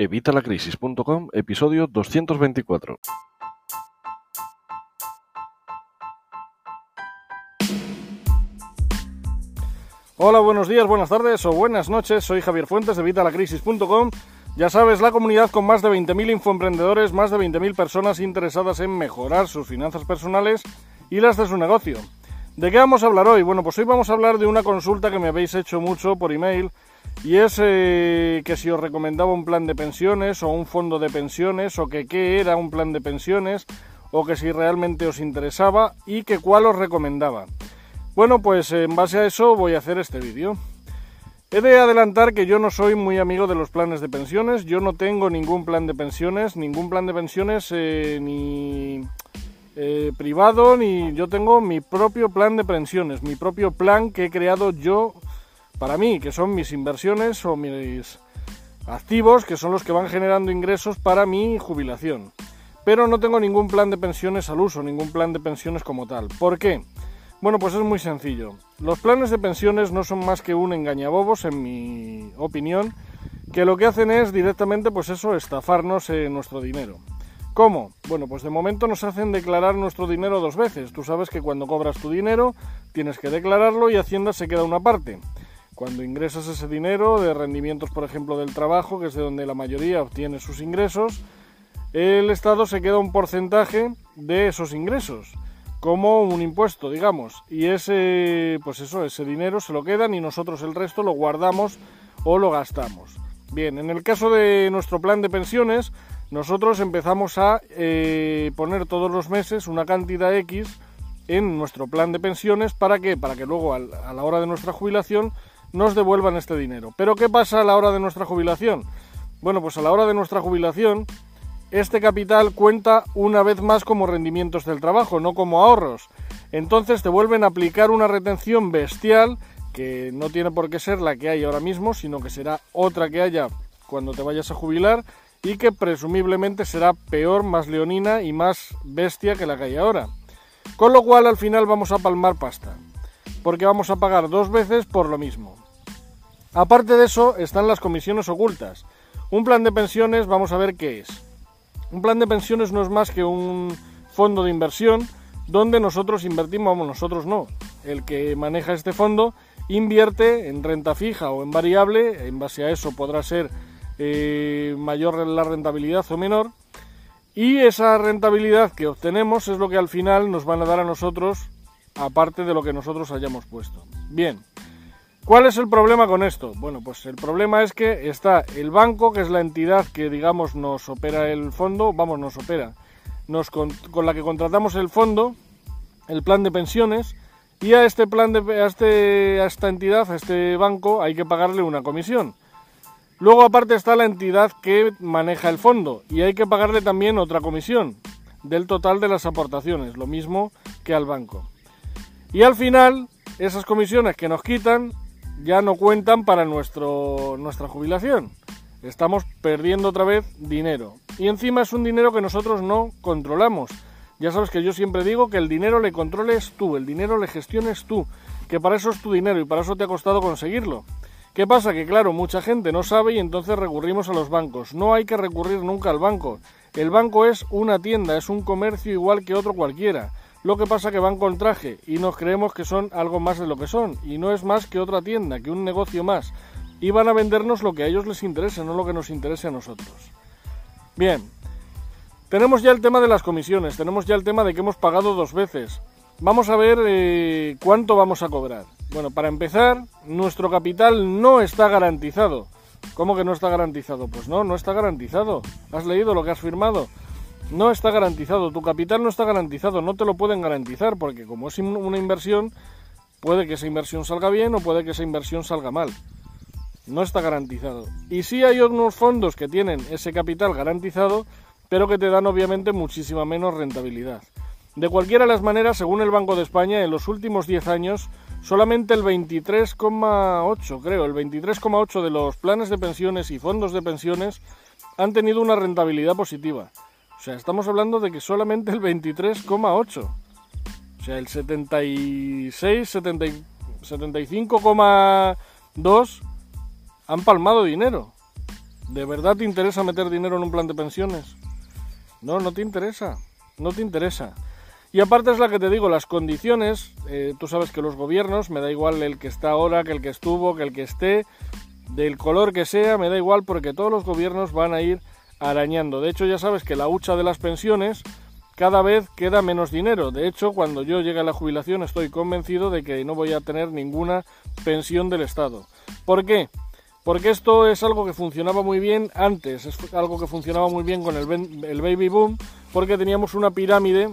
Evitalacrisis.com, episodio 224. Hola, buenos días, buenas tardes o buenas noches. Soy Javier Fuentes de Evitalacrisis.com. Ya sabes, la comunidad con más de 20.000 infoemprendedores, más de 20.000 personas interesadas en mejorar sus finanzas personales y las de su negocio. ¿De qué vamos a hablar hoy? Bueno, pues hoy vamos a hablar de una consulta que me habéis hecho mucho por email y es que si os recomendaba un plan de pensiones o un fondo de pensiones o que qué era un plan de pensiones o que si realmente os interesaba y que cuál os recomendaba. Bueno, pues en base a eso voy a hacer este vídeo. He de adelantar que yo no soy muy amigo de los planes de pensiones, yo no tengo ningún plan de pensiones, ningún plan de pensiones eh, ni eh, privado, ni yo tengo mi propio plan de pensiones, mi propio plan que he creado yo para mí, que son mis inversiones o mis activos, que son los que van generando ingresos para mi jubilación. Pero no tengo ningún plan de pensiones al uso, ningún plan de pensiones como tal. ¿Por qué? Bueno, pues es muy sencillo. Los planes de pensiones no son más que un engañabobos, en mi opinión, que lo que hacen es directamente, pues eso, estafarnos en nuestro dinero. ¿Cómo? Bueno, pues de momento nos hacen declarar nuestro dinero dos veces. Tú sabes que cuando cobras tu dinero tienes que declararlo y Hacienda se queda una parte. Cuando ingresas ese dinero de rendimientos, por ejemplo, del trabajo, que es de donde la mayoría obtiene sus ingresos, el Estado se queda un porcentaje de esos ingresos como un impuesto, digamos, y ese, pues eso, ese dinero se lo quedan y nosotros el resto lo guardamos o lo gastamos. Bien, en el caso de nuestro plan de pensiones, nosotros empezamos a eh, poner todos los meses una cantidad X en nuestro plan de pensiones. Para que, para que luego a la hora de nuestra jubilación nos devuelvan este dinero. Pero ¿qué pasa a la hora de nuestra jubilación? Bueno, pues a la hora de nuestra jubilación este capital cuenta una vez más como rendimientos del trabajo, no como ahorros. Entonces te vuelven a aplicar una retención bestial que no tiene por qué ser la que hay ahora mismo, sino que será otra que haya cuando te vayas a jubilar y que presumiblemente será peor, más leonina y más bestia que la que hay ahora. Con lo cual al final vamos a palmar pasta, porque vamos a pagar dos veces por lo mismo. Aparte de eso están las comisiones ocultas. Un plan de pensiones vamos a ver qué es. Un plan de pensiones no es más que un fondo de inversión donde nosotros invertimos, vamos, nosotros no. El que maneja este fondo invierte en renta fija o en variable, en base a eso podrá ser eh, mayor la rentabilidad o menor. Y esa rentabilidad que obtenemos es lo que al final nos van a dar a nosotros, aparte de lo que nosotros hayamos puesto. Bien, ¿Cuál es el problema con esto? Bueno, pues el problema es que está el banco, que es la entidad que, digamos, nos opera el fondo, vamos, nos opera, con, la que contratamos el fondo, el plan de pensiones, y a este plan de, a, este, a esta entidad, a este banco, hay que pagarle una comisión. Luego aparte está la entidad que maneja el fondo y hay que pagarle también otra comisión del total de las aportaciones, lo mismo que al banco. Y al final, esas comisiones que nos quitan ya no cuentan para nuestro, nuestra jubilación. Estamos perdiendo otra vez dinero. Y encima es un dinero que nosotros no controlamos. Ya sabes que yo siempre digo que el dinero le controles tú, el dinero le gestiones tú, que para eso es tu dinero y para eso te ha costado conseguirlo. ¿Qué pasa? Que claro, mucha gente no sabe y entonces recurrimos a los bancos. No hay que recurrir nunca al banco. El banco es una tienda, es un comercio igual que otro cualquiera. Lo que pasa que van con traje y nos creemos que son algo más de lo que son y no es más que otra tienda, que un negocio más. Y van a vendernos lo que a ellos les interese, no lo que nos interese a nosotros. Bien, tenemos ya el tema de las comisiones, tenemos ya el tema de que hemos pagado dos veces. Vamos a ver eh, cuánto vamos a cobrar. Bueno, para empezar, nuestro capital no está garantizado. ¿Cómo que no está garantizado? Pues no, no está garantizado. ¿Has leído lo que has firmado? No está garantizado, tu capital no está garantizado, no te lo pueden garantizar porque como es una inversión, puede que esa inversión salga bien o puede que esa inversión salga mal. No está garantizado. Y sí hay unos fondos que tienen ese capital garantizado, pero que te dan obviamente muchísima menos rentabilidad. De cualquiera de las maneras, según el Banco de España, en los últimos 10 años, solamente el 23,8, creo, el 23,8 de los planes de pensiones y fondos de pensiones han tenido una rentabilidad positiva. O sea, estamos hablando de que solamente el 23,8. O sea, el 76, 75,2 han palmado dinero. ¿De verdad te interesa meter dinero en un plan de pensiones? No, no te interesa. No te interesa. Y aparte es la que te digo, las condiciones, eh, tú sabes que los gobiernos, me da igual el que está ahora, que el que estuvo, que el que esté, del color que sea, me da igual porque todos los gobiernos van a ir arañando. De hecho, ya sabes que la hucha de las pensiones cada vez queda menos dinero. De hecho, cuando yo llegue a la jubilación estoy convencido de que no voy a tener ninguna pensión del Estado. ¿Por qué? Porque esto es algo que funcionaba muy bien antes, es algo que funcionaba muy bien con el, baby boom, porque teníamos una pirámide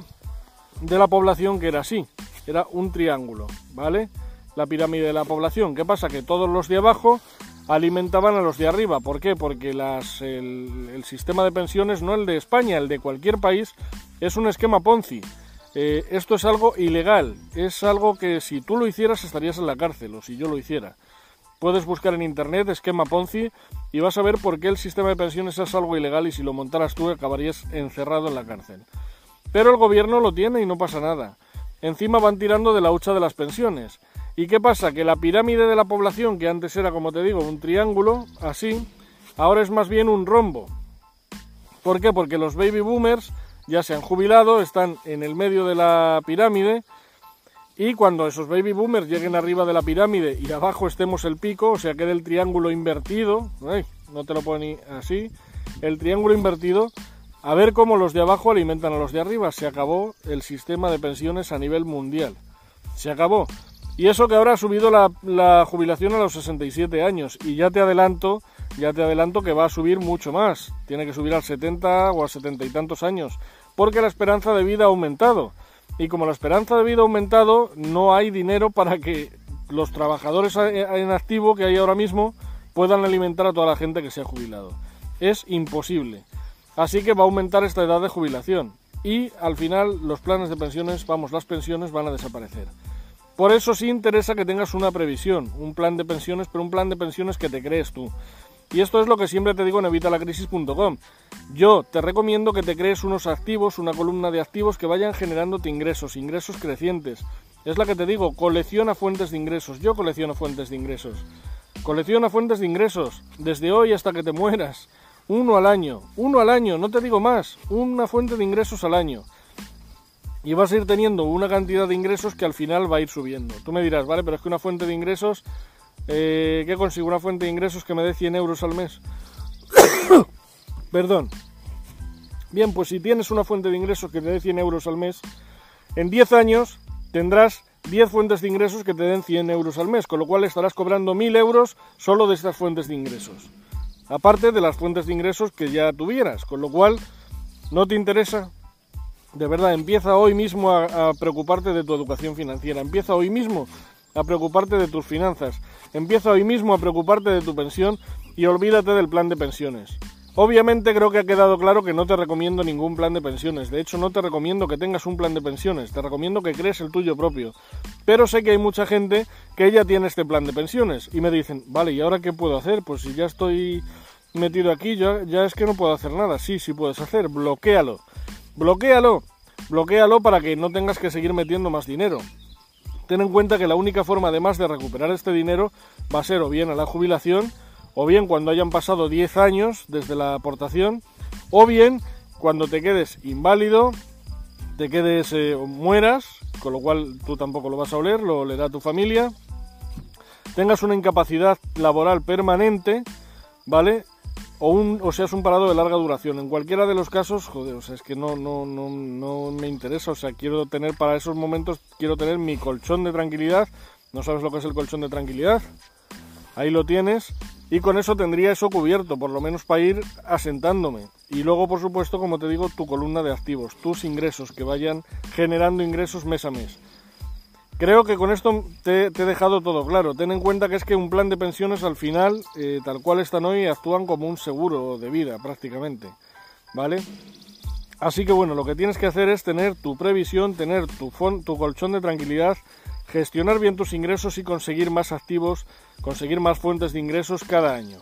de la población que era así, era un triángulo, ¿vale? La pirámide de la población. ¿Qué pasa? Que todos los de abajo alimentaban a los de arriba. ¿Por qué? Porque el, sistema de pensiones, no el de España, el de cualquier país, es un esquema Ponzi. Eh, esto es algo ilegal, es algo que si tú lo hicieras estarías en la cárcel o si yo lo hiciera. Puedes buscar en internet esquema Ponzi y vas a ver por qué el sistema de pensiones es algo ilegal y si lo montaras tú acabarías encerrado en la cárcel. Pero el gobierno lo tiene y no pasa nada. Encima van tirando de la hucha de las pensiones. ¿Y qué pasa? Que la pirámide de la población, que antes era, como te digo, un triángulo, así, ahora es más bien un rombo. ¿Por qué? Porque los baby boomers ya se han jubilado, están en el medio de la pirámide, y cuando esos baby boomers lleguen arriba de la pirámide y abajo estemos el pico, o sea, quede el triángulo invertido, no te lo pone así, el triángulo invertido, a ver cómo los de abajo alimentan a los de arriba. Se acabó el sistema de pensiones a nivel mundial. Se acabó. Y eso que ahora ha subido la, jubilación a los 67 años. Y ya te adelanto, ya te adelanto que va a subir mucho más. Tiene que subir al 70 o a 70 y tantos años. Porque la esperanza de vida ha aumentado. Y como la esperanza de vida ha aumentado, no hay dinero para que los trabajadores en activo que hay ahora mismo puedan alimentar a toda la gente que se ha jubilado. Es imposible. Así que va a aumentar esta edad de jubilación y al final los planes de pensiones, vamos, las pensiones van a desaparecer. Por eso sí interesa que tengas una previsión, un plan de pensiones, pero un plan de pensiones que te crees tú. Y esto es lo que siempre te digo en evitalacrisis.com. Yo te recomiendo que te crees unos activos, una columna de activos que vayan generándote ingresos, ingresos crecientes. Es la que te digo, colecciona fuentes de ingresos. Yo colecciono fuentes de ingresos. Colecciona fuentes de ingresos, desde hoy hasta que te mueras. Uno al año, uno al año, no te digo más, una fuente de ingresos al año. Y vas a ir teniendo una cantidad de ingresos que al final va a ir subiendo. Tú me dirás, vale, pero es que una fuente de ingresos, eh, ¿qué consigo? Una fuente de ingresos que me dé 100 euros al mes. Perdón. Bien, pues si tienes una fuente de ingresos que te dé 100 euros al mes, en 10 años tendrás 10 fuentes de ingresos que te den 100 euros al mes, con lo cual estarás cobrando 1000 euros solo de estas fuentes de ingresos aparte de las fuentes de ingresos que ya tuvieras, con lo cual no te interesa. De verdad, empieza hoy mismo a, preocuparte de tu educación financiera, empieza hoy mismo a preocuparte de tus finanzas, empieza hoy mismo a preocuparte de tu pensión y olvídate del plan de pensiones. Obviamente creo que ha quedado claro que no te recomiendo ningún plan de pensiones. De hecho, no te recomiendo que tengas un plan de pensiones. Te recomiendo que crees el tuyo propio. Pero sé que hay mucha gente que ya tiene este plan de pensiones. Y me dicen, vale, ¿y ahora qué puedo hacer? Pues si ya estoy metido aquí, ya, ya es que no puedo hacer nada. Sí, sí puedes hacer. Bloquéalo. Bloquéalo. Bloquéalo para que no tengas que seguir metiendo más dinero. Ten en cuenta que la única forma además de recuperar este dinero va a ser o bien a la jubilación o bien cuando hayan pasado 10 años desde la aportación, o bien cuando te quedes inválido, te quedes eh, mueras, con lo cual tú tampoco lo vas a oler, lo olerá tu familia, tengas una incapacidad laboral permanente, ¿vale? O, un, o seas un parado de larga duración. En cualquiera de los casos, joder, o sea, es que no, no, no, no me interesa, o sea, quiero tener para esos momentos, quiero tener mi colchón de tranquilidad. ¿No sabes lo que es el colchón de tranquilidad? Ahí lo tienes y con eso tendría eso cubierto, por lo menos para ir asentándome. Y luego, por supuesto, como te digo, tu columna de activos, tus ingresos, que vayan generando ingresos mes a mes. Creo que con esto te, he dejado todo claro. Ten en cuenta que es que un plan de pensiones al final, eh, tal cual están hoy, actúan como un seguro de vida prácticamente. ¿Vale? Así que bueno, lo que tienes que hacer es tener tu previsión, tener tu, tu colchón de tranquilidad gestionar bien tus ingresos y conseguir más activos, conseguir más fuentes de ingresos cada año.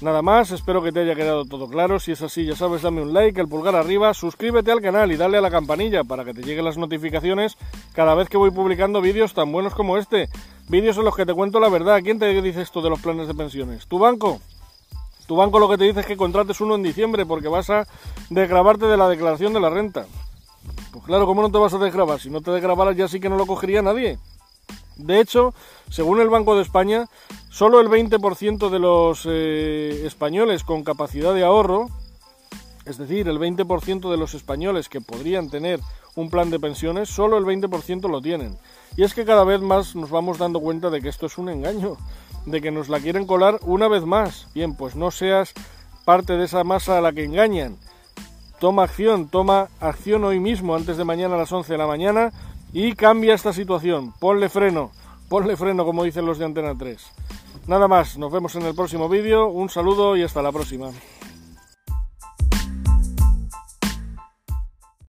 Nada más, espero que te haya quedado todo claro. Si es así, ya sabes, dame un like, el pulgar arriba, suscríbete al canal y dale a la campanilla para que te lleguen las notificaciones cada vez que voy publicando vídeos tan buenos como este. Vídeos en los que te cuento la verdad. ¿Quién te dice esto de los planes de pensiones? ¿Tu banco? Tu banco lo que te dice es que contrates uno en diciembre porque vas a desgrabarte de la declaración de la renta. Pues claro, ¿cómo no te vas a desgrabar? Si no te desgrabaras ya sí que no lo cogería nadie. De hecho, según el Banco de España, solo el 20% de los eh, españoles con capacidad de ahorro, es decir, el 20% de los españoles que podrían tener un plan de pensiones, solo el 20% lo tienen. Y es que cada vez más nos vamos dando cuenta de que esto es un engaño, de que nos la quieren colar una vez más. Bien, pues no seas parte de esa masa a la que engañan. Toma acción, toma acción hoy mismo, antes de mañana a las 11 de la mañana, y cambia esta situación. Ponle freno, ponle freno, como dicen los de Antena 3. Nada más, nos vemos en el próximo vídeo, un saludo y hasta la próxima.